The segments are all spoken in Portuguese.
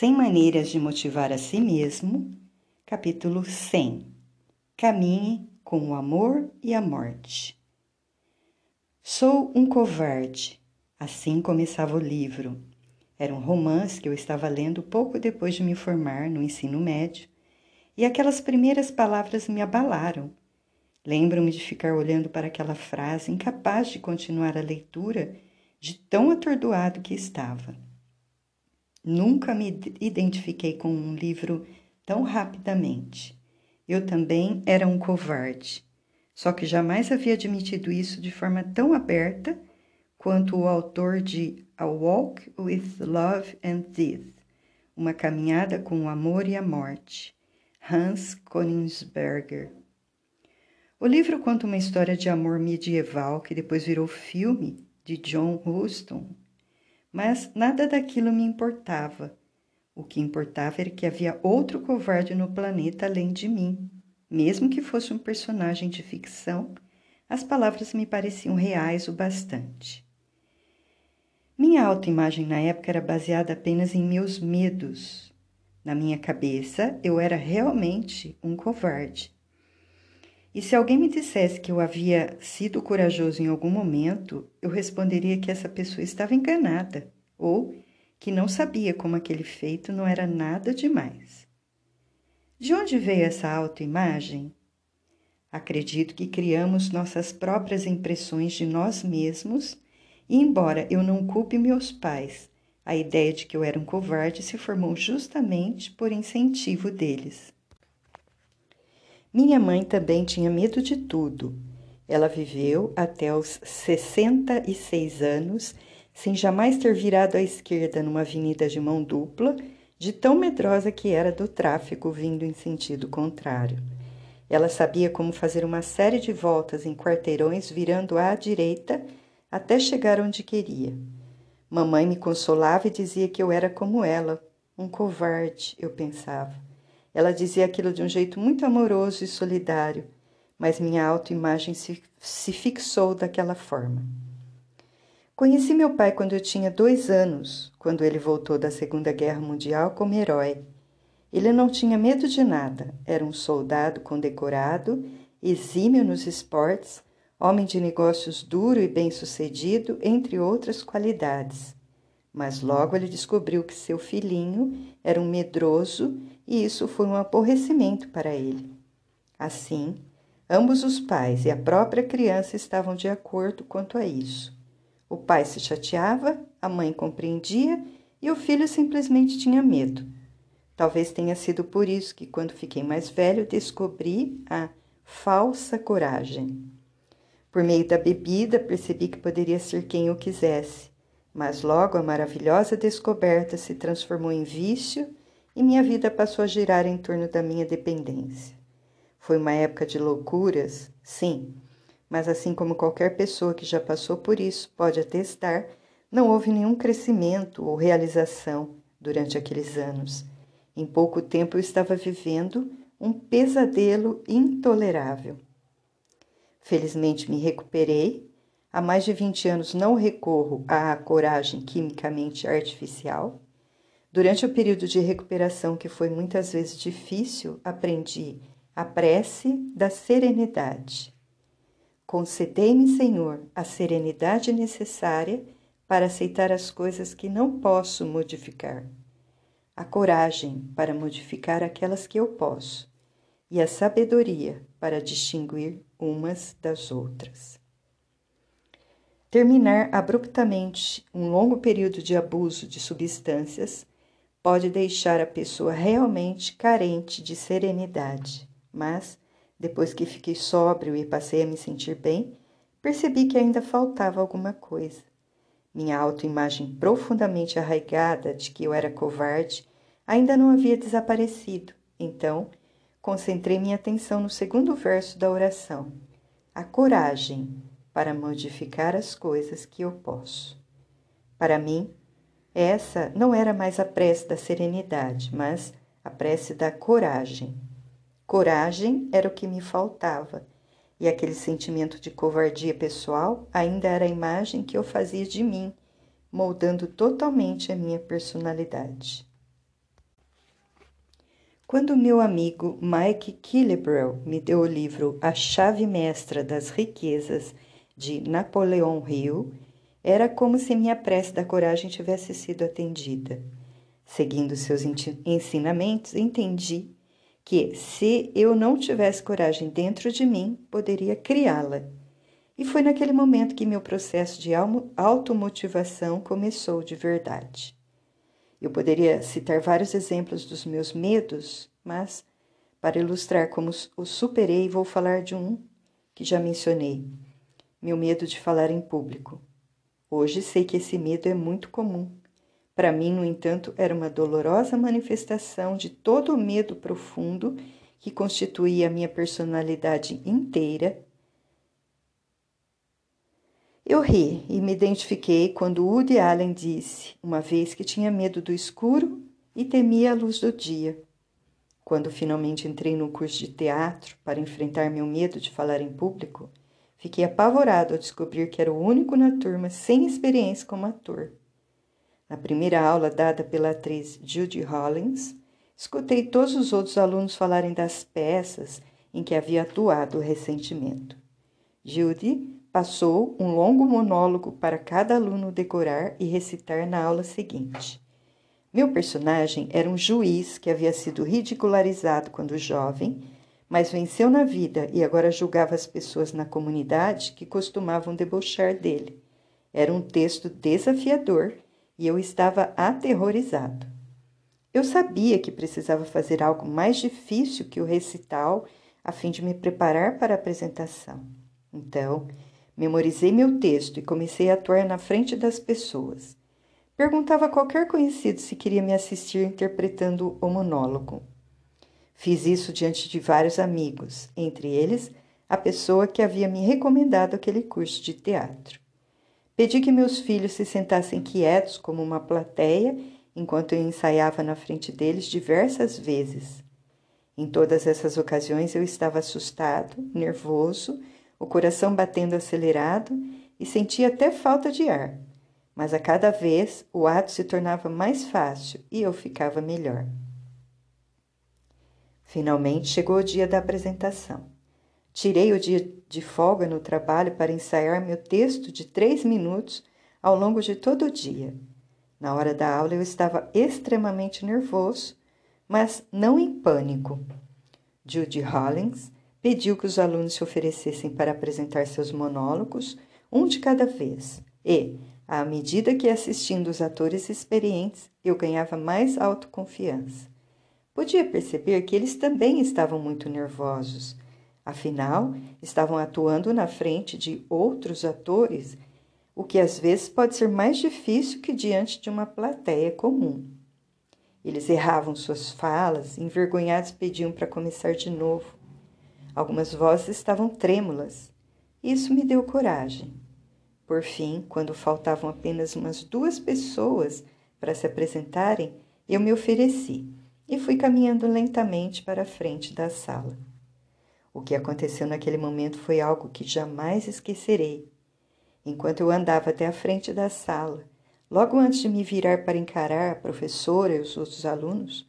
Sem maneiras de motivar a si mesmo, capítulo 100. Caminhe com o amor e a morte. Sou um covarde. Assim começava o livro. Era um romance que eu estava lendo pouco depois de me formar no ensino médio, e aquelas primeiras palavras me abalaram. Lembro-me de ficar olhando para aquela frase, incapaz de continuar a leitura, de tão atordoado que estava. Nunca me identifiquei com um livro tão rapidamente. Eu também era um covarde, só que jamais havia admitido isso de forma tão aberta quanto o autor de A Walk with Love and Death, uma caminhada com o amor e a morte, Hans Königsberger. O livro conta uma história de amor medieval que depois virou filme de John Huston, mas nada daquilo me importava. O que importava era que havia outro covarde no planeta além de mim. Mesmo que fosse um personagem de ficção, as palavras me pareciam reais o bastante. Minha autoimagem na época era baseada apenas em meus medos. Na minha cabeça, eu era realmente um covarde. E se alguém me dissesse que eu havia sido corajoso em algum momento, eu responderia que essa pessoa estava enganada ou que não sabia como aquele feito não era nada demais. De onde veio essa autoimagem? Acredito que criamos nossas próprias impressões de nós mesmos, e embora eu não culpe meus pais, a ideia de que eu era um covarde se formou justamente por incentivo deles. Minha mãe também tinha medo de tudo. Ela viveu até os 66 anos sem jamais ter virado à esquerda numa avenida de mão dupla, de tão medrosa que era do tráfego vindo em sentido contrário. Ela sabia como fazer uma série de voltas em quarteirões virando à direita até chegar onde queria. Mamãe me consolava e dizia que eu era como ela, um covarde, eu pensava. Ela dizia aquilo de um jeito muito amoroso e solidário, mas minha autoimagem se, se fixou daquela forma. Conheci meu pai quando eu tinha dois anos, quando ele voltou da Segunda Guerra Mundial como herói. Ele não tinha medo de nada, era um soldado condecorado, exímio nos esportes, homem de negócios duro e bem-sucedido, entre outras qualidades. Mas logo ele descobriu que seu filhinho era um medroso e isso foi um aborrecimento para ele. Assim, ambos os pais e a própria criança estavam de acordo quanto a isso. O pai se chateava, a mãe compreendia e o filho simplesmente tinha medo. Talvez tenha sido por isso que, quando fiquei mais velho, descobri a falsa coragem. Por meio da bebida, percebi que poderia ser quem eu quisesse, mas logo a maravilhosa descoberta se transformou em vício e minha vida passou a girar em torno da minha dependência. Foi uma época de loucuras, sim, mas assim como qualquer pessoa que já passou por isso pode atestar, não houve nenhum crescimento ou realização durante aqueles anos. Em pouco tempo eu estava vivendo um pesadelo intolerável. Felizmente me recuperei. Há mais de 20 anos não recorro à coragem quimicamente artificial Durante o período de recuperação, que foi muitas vezes difícil, aprendi a prece da serenidade. Concedei-me, Senhor, a serenidade necessária para aceitar as coisas que não posso modificar, a coragem para modificar aquelas que eu posso e a sabedoria para distinguir umas das outras. Terminar abruptamente um longo período de abuso de substâncias pode deixar a pessoa realmente carente de serenidade. Mas, depois que fiquei sóbrio e passei a me sentir bem, percebi que ainda faltava alguma coisa. Minha autoimagem profundamente arraigada de que eu era covarde ainda não havia desaparecido. Então, concentrei minha atenção no segundo verso da oração: a coragem para modificar as coisas que eu posso. Para mim, essa não era mais a prece da serenidade, mas a prece da coragem. Coragem era o que me faltava, e aquele sentimento de covardia pessoal ainda era a imagem que eu fazia de mim, moldando totalmente a minha personalidade. Quando meu amigo Mike Killebrell me deu o livro A Chave Mestra das Riquezas de Napoleão Hill, era como se minha prece da coragem tivesse sido atendida. Seguindo seus ensinamentos, entendi que, se eu não tivesse coragem dentro de mim, poderia criá-la. E foi naquele momento que meu processo de automotivação começou de verdade. Eu poderia citar vários exemplos dos meus medos, mas, para ilustrar como os superei, vou falar de um que já mencionei: meu medo de falar em público. Hoje sei que esse medo é muito comum. Para mim, no entanto, era uma dolorosa manifestação de todo o medo profundo que constituía a minha personalidade inteira eu ri e me identifiquei quando Woody Allen disse, uma vez que tinha medo do escuro e temia a luz do dia. Quando finalmente entrei no curso de teatro para enfrentar meu medo de falar em público, fiquei apavorado ao descobrir que era o único na turma sem experiência como ator. Na primeira aula dada pela atriz Judy Hollins, escutei todos os outros alunos falarem das peças em que havia atuado recentemente. Judy Passou um longo monólogo para cada aluno decorar e recitar na aula seguinte. Meu personagem era um juiz que havia sido ridicularizado quando jovem, mas venceu na vida e agora julgava as pessoas na comunidade que costumavam debochar dele. Era um texto desafiador e eu estava aterrorizado. Eu sabia que precisava fazer algo mais difícil que o recital a fim de me preparar para a apresentação. Então, Memorizei meu texto e comecei a atuar na frente das pessoas. Perguntava a qualquer conhecido se queria me assistir interpretando o monólogo. Fiz isso diante de vários amigos, entre eles a pessoa que havia me recomendado aquele curso de teatro. Pedi que meus filhos se sentassem quietos como uma plateia enquanto eu ensaiava na frente deles diversas vezes. Em todas essas ocasiões eu estava assustado, nervoso o coração batendo acelerado e sentia até falta de ar. Mas a cada vez o ato se tornava mais fácil e eu ficava melhor. Finalmente chegou o dia da apresentação. Tirei o dia de folga no trabalho para ensaiar meu texto de três minutos ao longo de todo o dia. Na hora da aula eu estava extremamente nervoso, mas não em pânico. Judy Hollins pediu que os alunos se oferecessem para apresentar seus monólogos, um de cada vez, e, à medida que assistindo os atores experientes, eu ganhava mais autoconfiança. Podia perceber que eles também estavam muito nervosos. Afinal, estavam atuando na frente de outros atores, o que às vezes pode ser mais difícil que diante de uma plateia comum. Eles erravam suas falas, envergonhados pediam para começar de novo. Algumas vozes estavam trêmulas. Isso me deu coragem. Por fim, quando faltavam apenas umas duas pessoas para se apresentarem, eu me ofereci e fui caminhando lentamente para a frente da sala. O que aconteceu naquele momento foi algo que jamais esquecerei. Enquanto eu andava até a frente da sala, logo antes de me virar para encarar a professora e os outros alunos,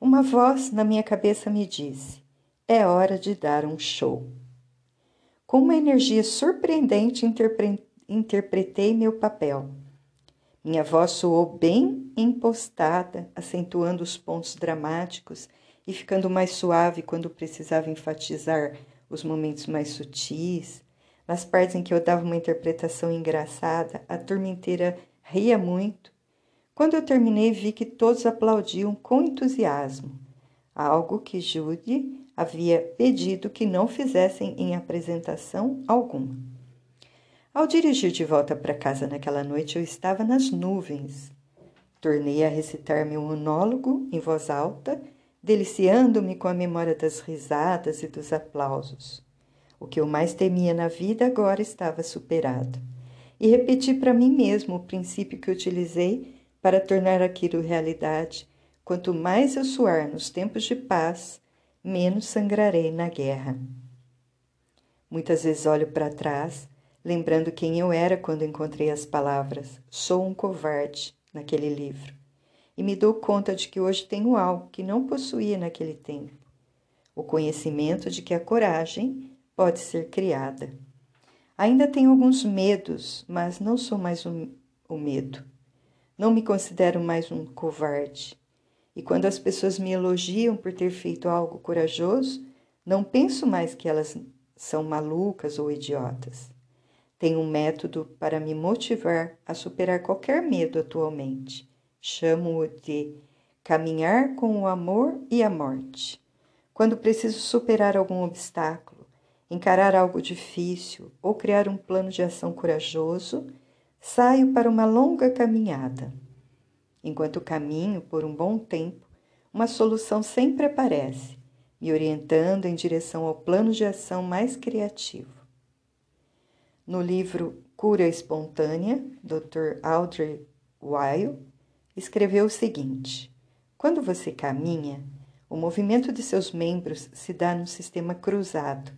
uma voz na minha cabeça me disse: é hora de dar um show. Com uma energia surpreendente, interpre interpretei meu papel. Minha voz soou bem impostada, acentuando os pontos dramáticos e ficando mais suave quando precisava enfatizar os momentos mais sutis. Nas partes em que eu dava uma interpretação engraçada, a turma inteira ria muito. Quando eu terminei, vi que todos aplaudiam com entusiasmo, algo que Judy havia pedido que não fizessem em apresentação alguma. Ao dirigir de volta para casa naquela noite, eu estava nas nuvens. Tornei a recitar meu monólogo em voz alta, deliciando-me com a memória das risadas e dos aplausos. O que eu mais temia na vida agora estava superado. E repeti para mim mesmo o princípio que utilizei para tornar aquilo realidade. Quanto mais eu suar nos tempos de paz, menos sangrarei na guerra. Muitas vezes olho para trás, lembrando quem eu era quando encontrei as palavras sou um covarde naquele livro. e me dou conta de que hoje tenho algo que não possuía naquele tempo: o conhecimento de que a coragem pode ser criada. Ainda tenho alguns medos, mas não sou mais um, o medo. Não me considero mais um covarde. E quando as pessoas me elogiam por ter feito algo corajoso, não penso mais que elas são malucas ou idiotas. Tenho um método para me motivar a superar qualquer medo atualmente. Chamo-o de caminhar com o amor e a morte. Quando preciso superar algum obstáculo, encarar algo difícil ou criar um plano de ação corajoso, saio para uma longa caminhada. Enquanto caminho por um bom tempo, uma solução sempre aparece, me orientando em direção ao plano de ação mais criativo. No livro Cura Espontânea, Dr. Audrey Weil escreveu o seguinte: Quando você caminha, o movimento de seus membros se dá num sistema cruzado.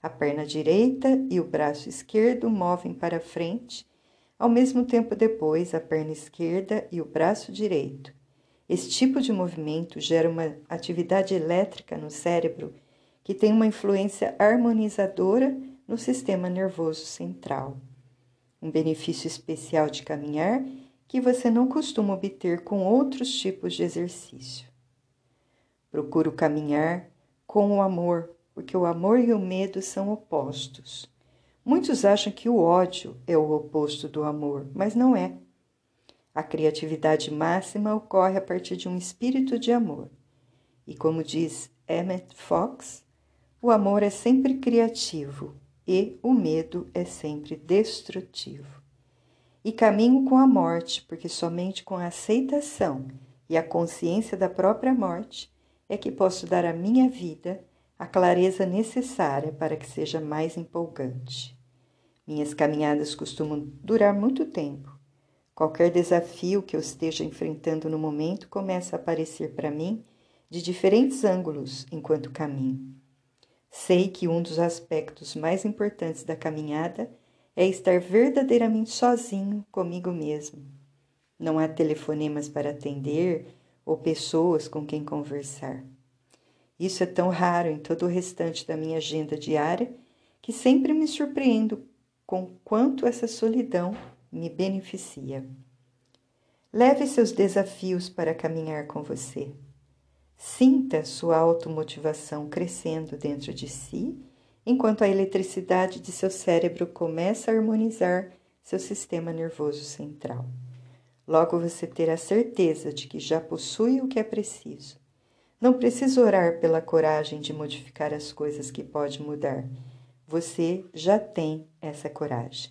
A perna direita e o braço esquerdo movem para frente ao mesmo tempo, depois, a perna esquerda e o braço direito. Esse tipo de movimento gera uma atividade elétrica no cérebro que tem uma influência harmonizadora no sistema nervoso central. Um benefício especial de caminhar que você não costuma obter com outros tipos de exercício. Procuro caminhar com o amor, porque o amor e o medo são opostos. Muitos acham que o ódio é o oposto do amor, mas não é. A criatividade máxima ocorre a partir de um espírito de amor. E como diz Emmett Fox, o amor é sempre criativo e o medo é sempre destrutivo. E caminho com a morte, porque somente com a aceitação e a consciência da própria morte é que posso dar à minha vida a clareza necessária para que seja mais empolgante. Minhas caminhadas costumam durar muito tempo. Qualquer desafio que eu esteja enfrentando no momento começa a aparecer para mim de diferentes ângulos enquanto caminho. Sei que um dos aspectos mais importantes da caminhada é estar verdadeiramente sozinho comigo mesmo. Não há telefonemas para atender ou pessoas com quem conversar. Isso é tão raro em todo o restante da minha agenda diária que sempre me surpreendo com quanto essa solidão me beneficia. Leve seus desafios para caminhar com você. Sinta sua automotivação crescendo dentro de si, enquanto a eletricidade de seu cérebro começa a harmonizar seu sistema nervoso central. Logo você terá certeza de que já possui o que é preciso não precisa orar pela coragem de modificar as coisas que pode mudar. Você já tem essa coragem.